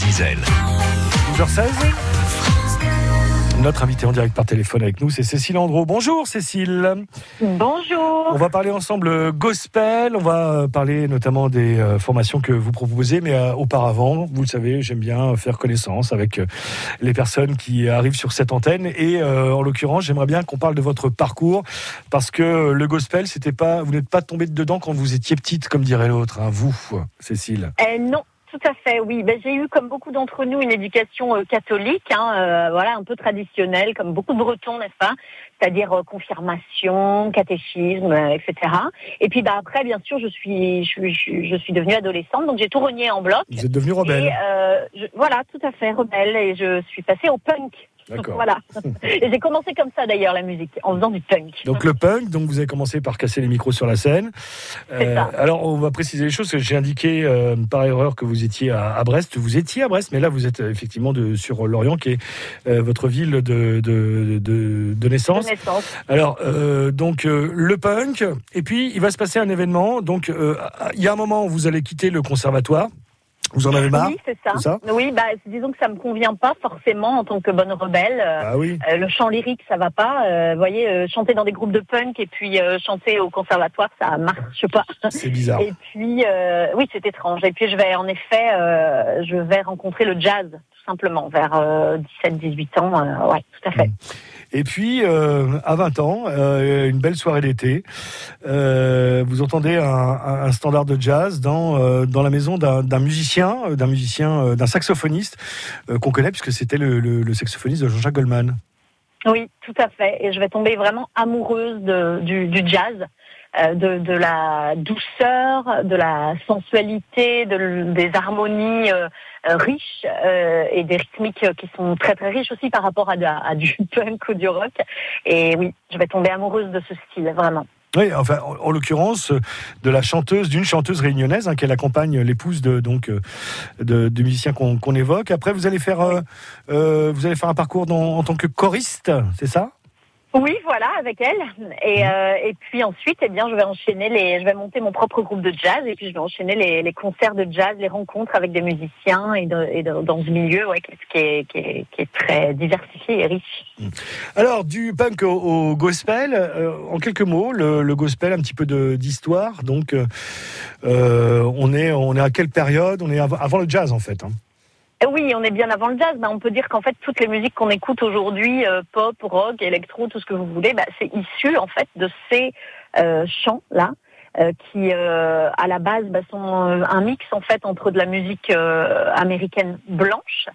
Zizel. 12h16. Notre invité en direct par téléphone avec nous, c'est Cécile Andro. Bonjour Cécile. Bonjour. On va parler ensemble gospel, on va parler notamment des euh, formations que vous proposez, mais euh, auparavant, vous le savez, j'aime bien faire connaissance avec euh, les personnes qui arrivent sur cette antenne. Et en l'occurrence, j'aimerais bien qu'on parle de votre parcours, parce que le gospel, c'était pas, vous n'êtes pas tombé dedans quand vous étiez petite, comme dirait l'autre, hein, vous, Cécile. Eh non, tout à fait, oui. Ben, j'ai eu, comme beaucoup d'entre nous, une éducation euh, catholique, hein, euh, voilà, un peu traditionnelle, comme beaucoup de Bretons, n'est-ce pas? C'est-à-dire euh, confirmation, catéchisme, etc. Et puis, bah, après, bien sûr, je suis, je, je, je suis devenue adolescente, donc j'ai tout renié en bloc. Vous êtes devenue rebelle. Et, voilà, tout à fait, rebelle, et je suis passée au punk. Voilà. Et j'ai commencé comme ça d'ailleurs la musique, en faisant du punk. Donc le punk, donc vous avez commencé par casser les micros sur la scène. Euh, alors on va préciser les choses. J'ai indiqué euh, par erreur que vous étiez à, Brest. Vous étiez à Brest, mais là vous êtes effectivement de, sur Lorient, qui est euh, votre ville de, de, de, naissance. De naissance. Alors euh, donc le punk, et puis il va se passer un événement. Donc il y a un moment où vous allez quitter le conservatoire. Vous en avez marre Oui, c'est ça. Oui, bah, disons que ça me convient pas forcément en tant que bonne rebelle. Ah oui. Euh, le chant lyrique, ça va pas. Euh, vous voyez, euh, chanter dans des groupes de punk et puis chanter au conservatoire, ça marche pas. C'est bizarre. Et puis, oui, c'est étrange. Et puis, je vais, en effet, je vais rencontrer le jazz, tout simplement, vers 17-18 ans. ouais, tout à fait. Mm. Et puis, euh, à 20 ans, euh, une belle soirée d'été, euh, vous entendez un, standard de jazz dans, dans la maison d'un musicien, d'un musicien, d'un saxophoniste qu'on connaît puisque c'était le, saxophoniste de Jean-Jacques Goldman. Oui, tout à fait. Et je vais tomber vraiment amoureuse du jazz. De, de, la douceur, de la sensualité, de, des harmonies euh, euh, riches euh, et des rythmiques qui sont très très riches aussi par rapport à, à, du punk ou du rock. Et oui, je vais tomber amoureuse de ce style, vraiment. Oui, enfin, en, l'occurrence, de la chanteuse, d'une chanteuse réunionnaise, hein, qu'elle accompagne l'épouse de donc de, de musicien qu'on évoque. Après, vous allez faire, euh, vous allez faire un parcours dans, en tant que choriste, c'est ça? Oui, voilà, avec elle. Et, mhm. euh, et puis ensuite, eh bien, je vais enchaîner les, je vais monter mon propre groupe de jazz et puis je vais enchaîner les, les concerts de jazz, les rencontres avec des musiciens et, de, et de, dans ce milieu, ouais, qui est, qui est, qui est très diversifié et riche. Mhm. Alors, du punk au, gospel, euh, en quelques mots, le, le, gospel, un petit peu d'histoire. Donc, euh, on est, on est à quelle période? On est avant, le jazz, en fait. Hein. Oui, on est bien avant le jazz. On peut dire qu'en fait, toutes les musiques qu'on écoute aujourd'hui, euh, pop, rock, électro, tout ce que vous voulez, bah, c'est issu en fait de ces euh, chants-là. Euh, qui à la base bah, sont un mix en fait entre de la musique américaine blanche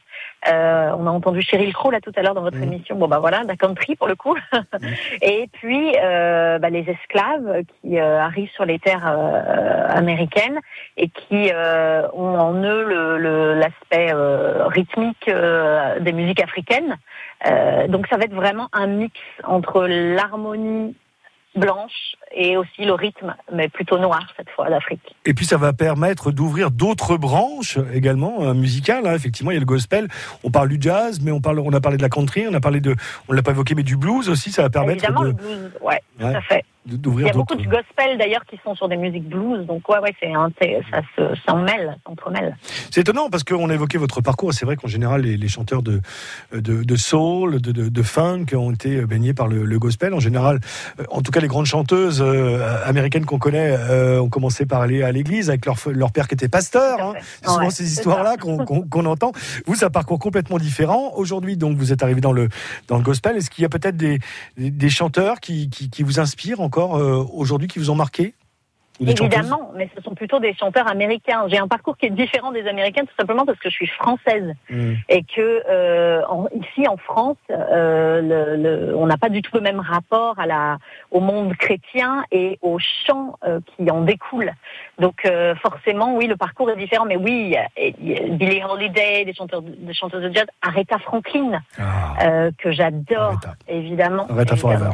euh, on a entendu Cheryl Crow là tout à l'heure dans votre mm. émission. Bon bah voilà, la country pour le coup. Mm. Et puis euh, bah, les esclaves qui euh, arrivent sur les terres américaines et qui ont en eux l'aspect rythmique des musiques africaines. donc ça va être vraiment un mix entre l'harmonie blanche et aussi le rythme, mais plutôt noir cette fois d'Afrique. Et puis ça va permettre d'ouvrir d'autres branches également euh, musicales. Hein. Effectivement, il y a le gospel. On parle du jazz, mais on parle, on a parlé de la country, on a parlé de, on l'a pas évoqué, mais du blues aussi. Ça va permettre Évidemment, de. le blues, ouais, tout à fait. Il y a beaucoup de gospel d'ailleurs qui sont sur des musiques blues, donc ouais, ouais, c'est ça se s'emmêle, s'entremêle. C'est étonnant parce qu'on a évoqué votre parcours, c'est vrai qu'en général les, les, chanteurs de, de, de soul, de, de, de, funk ont été baignés par le, le, gospel. En général, euh, en tout cas les grandes chanteuses euh, américaines qu'on connaît euh, ont commencé par aller à l'église avec leur, leur père qui était pasteur. Hein. C'est souvent ces histoires-là qu'on entend. Vous, c'est un parcours complètement différent. Aujourd'hui, donc, vous êtes arrivé dans le, dans le gospel. Est-ce qu'il y a peut-être des, des chanteurs qui, qui, qui vous inspirent encore euh, aujourd'hui qui vous ont marqué Évidemment, mais ce sont plutôt des chanteurs américains. J'ai un parcours qui est différent des Américains tout simplement parce que je suis française hmm. et que euh, ici en France, euh, le, on n'a pas du tout le même rapport à la, au monde chrétien et aux chants qui en découlent. Donc forcément, oui, le parcours est différent. Mais oui, Billie Holiday, des chanteurs, des chanteuses de jazz, Aretha Franklin, ah. que j'adore évidemment. Aretha Forever.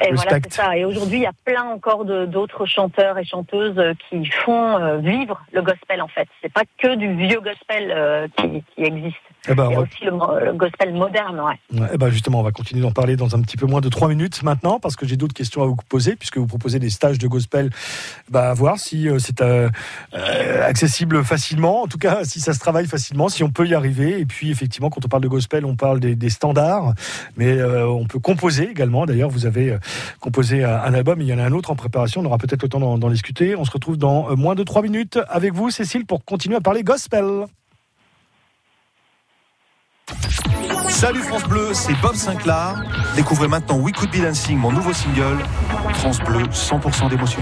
Et voilà, c'est ça. Et aujourd'hui, il y a plein encore d'autres chanteurs et chanteuses euh, qui font euh, vivre le gospel, en fait. C'est pas que du vieux gospel euh, qui, qui, existe. Eh ben, et aussi le, gospel moderne, ouais. eh ben justement, on va continuer d'en parler dans un petit peu moins de trois minutes maintenant, parce que j'ai d'autres questions à vous poser, puisque vous proposez des stages de gospel. Bah, à voir si euh, c'est euh, accessible facilement, en tout cas si ça se travaille facilement, si on peut y arriver. Et puis effectivement, quand on parle de gospel, on parle des, standards, mais on peut composer également. D'ailleurs, vous avez composé un album, il y en a un autre en préparation. On aura peut-être le temps d'en discuter. On se retrouve dans moins de trois minutes avec vous, Cécile, pour continuer à parler gospel. Salut France Bleu, c'est Bob Sinclair. Découvrez maintenant We Could Be Dancing, mon nouveau single. France Bleu, 100% d'émotion.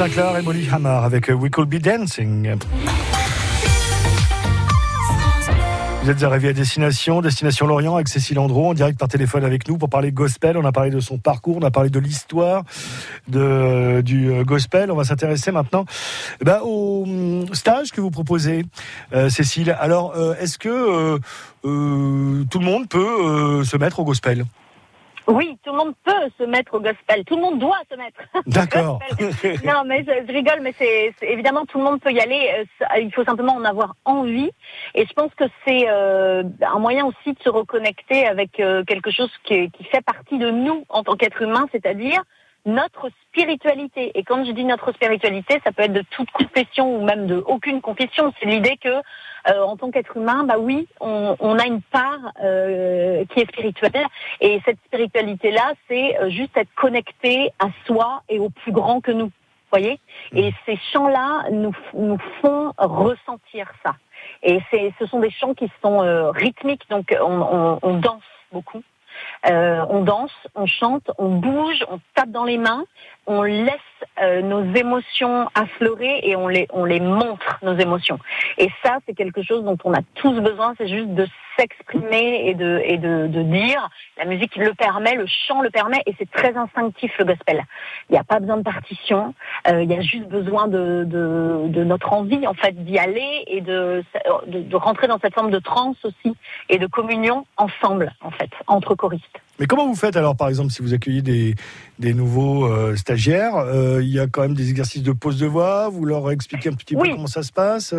Sinclair et Molly Hammer avec euh, We Could Be Dancing. Vous êtes arrivé à destination, destination Lorient avec Cécile Andro en direct par téléphone avec nous pour parler gospel. On a parlé de son parcours, on a parlé de l'histoire du euh, gospel. On va s'intéresser maintenant eh ben, au hum, stage que vous proposez, euh, Cécile. Alors, est-ce que tout le monde peut se mettre au gospel? Oui, tout le monde peut se mettre au gospel. Tout le monde doit se mettre. D'accord. non, mais je, rigole, mais c'est évidemment tout le monde peut y aller. Euh, il faut simplement en avoir envie. Et je pense que c'est euh, un moyen aussi de se reconnecter avec euh, quelque chose qui, qui fait partie de nous en tant qu'être humain, c'est-à-dire notre spiritualité. Et quand je dis notre spiritualité, ça peut être de toute confession ou même de aucune confession. C'est l'idée que, euh, en tant qu'être humain, bah oui, on, on a une part euh, qui est spirituelle. Et cette spiritualité-là, c'est euh, juste être connecté à soi et au plus grand que nous. Voyez? Et ces chants-là nous, nous font ressentir ça. Et ce sont des chants qui sont euh, rythmiques, donc on, on, on danse beaucoup. Euh, on danse, on chante, on bouge, on tape dans les mains, on laisse euh, nos émotions affleurer et on les, on les montre, nos émotions. Et ça, c'est quelque chose dont on a tous besoin, c'est juste de s'exprimer et de, et de, de, dire. La musique le permet, le chant le permet, et c'est très instinctif le gospel. Il n'y a pas besoin de partition, euh, il y a juste besoin de, de, de notre envie en fait d'y aller et de, de, de, rentrer dans cette forme de transe aussi et de communion ensemble en fait entre choristes. Mais comment vous faites alors, par exemple, si vous accueillez des, des nouveaux euh, stagiaires euh, Il y a quand même des exercices de pose de voix. Vous leur expliquez un petit peu comment ça se passe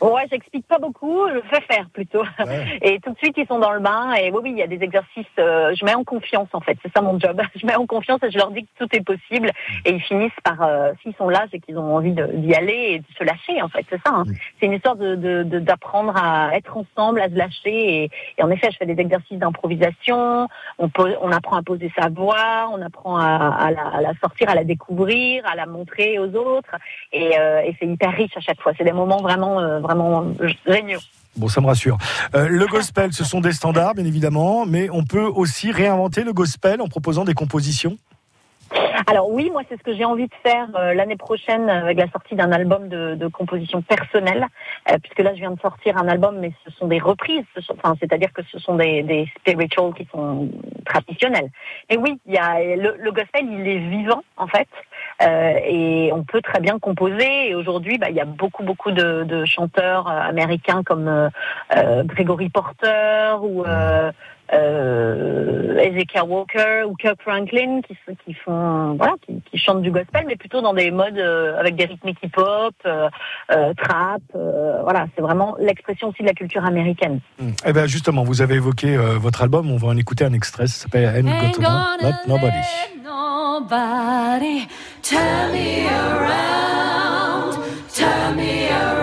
Ouais, j'explique pas beaucoup, je fais faire plutôt. Ouais. Et tout de suite, ils sont dans le bain. Et oui, oui, il y a des exercices. euh, je mets en confiance, en fait. C'est ça mon job. Je mets en confiance et je leur dis que tout est possible. Et ils finissent par, euh, s'ils sont là, c'est qu'ils ont envie d'y aller et de se lâcher, en fait. C'est ça. hein. Mm. C'est une histoire de de- de- d'apprendre à être ensemble, à se lâcher. Et, et en effet, je fais des exercices d'improvisation. On, pose- on apprend à poser sa voix, on apprend à, à la, à la sortir, à la découvrir, à la montrer aux autres. Et, euh, et c'est hyper riche à chaque fois. C'est des moments vraiment, euh, vraiment géniaux. Bon, ça me rassure. Euh, le gospel, ce sont des standards, bien évidemment, mais on peut aussi réinventer le gospel en proposant des compositions. Alors oui, moi c'est ce que j'ai envie de faire euh, l'année prochaine avec la sortie d'un album de, de composition personnelle, euh, puisque là je viens de sortir un album, mais ce sont des reprises, c'est-à-dire que ce sont des, spirituals qui sont traditionnels. Et oui, il y a le, gospel, il est vivant en fait, euh, et on peut très bien composer. Et aujourd'hui, bah, il y a beaucoup beaucoup de, de chanteurs américains comme Gregory Porter ou euh, Ezekiel Walker ou Kirk Franklin qui, font voilà qui, qui chantent du gospel mais plutôt dans des modes euh, avec des rythmiques hip-hop, euh, euh, trap, euh, voilà c'est vraiment l'expression aussi de la culture américaine. Eh ben justement, vous avez évoqué euh, votre album, on va en écouter un extrait, ça s'appelle Ain't Got to Not Nobody. nobody turn me around, turn me around,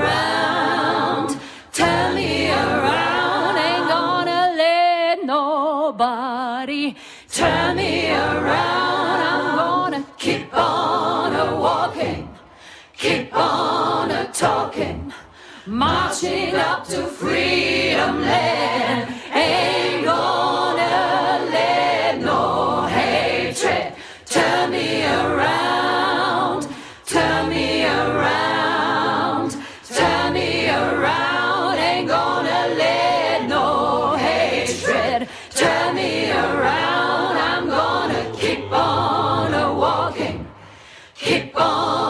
keep on a talking, marching up to freedom land. Ain't gonna let no hatred turn me around, turn me around, turn me around. Ain't gonna let no hatred turn me around. I'm gonna keep on a walking, keep on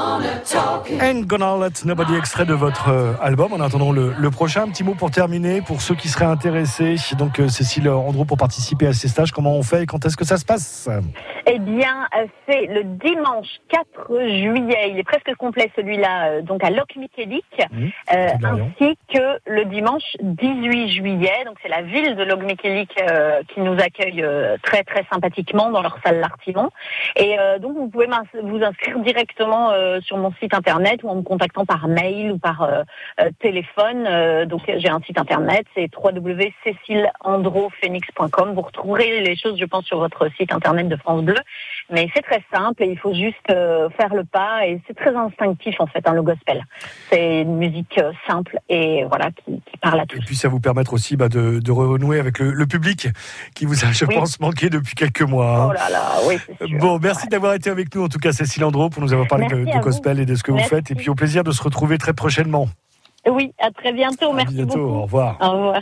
a talking. Ain't Gonna Let Nobody, extrait de votre euh, album. En attendant le, le prochain, un petit mot pour terminer, pour ceux qui seraient intéressés. Donc euh, Cécile Andro, pour participer à ces stages, comment on fait et quand est-ce que ça se passe? Eh bien, euh, c'est le dimanche 4 juillet. Il est presque complet celui-là, donc à Locmiquélic, euh, Lorient. ainsi que le dimanche 18 juillet. Donc c'est la ville de Locmiquélic euh, qui nous accueille euh, très très sympathiquement dans leur salle L'Artimon. Et donc vous pouvez vous inscrire directement sur mon site internet ou en me contactant par mail ou par euh, euh, téléphone. Euh, donc j'ai un site internet, c'est www.cécileandrophoenix.com. Vous retrouverez les choses, je pense, sur votre site internet de France Bleu. Mais c'est très simple et il faut juste euh, faire le pas et c'est très instinctif en fait, hein, le gospel. C'est une musique euh, simple et voilà qui, qui parle à tous. Et puis ça vous permettre aussi bah, de, de renouer avec le, le public qui vous a, je Oui. pense, manqué depuis quelques mois. hein. Oh là là, oui, sûr. Bon, merci d'avoir été avec nous, en tout cas, Cécile Andro, pour nous avoir parlé de, Merci de vous. gospel et de ce que vous faites. Et puis au plaisir de se retrouver très prochainement. Oui, à très bientôt. à Merci bientôt. beaucoup. Au revoir. Au revoir.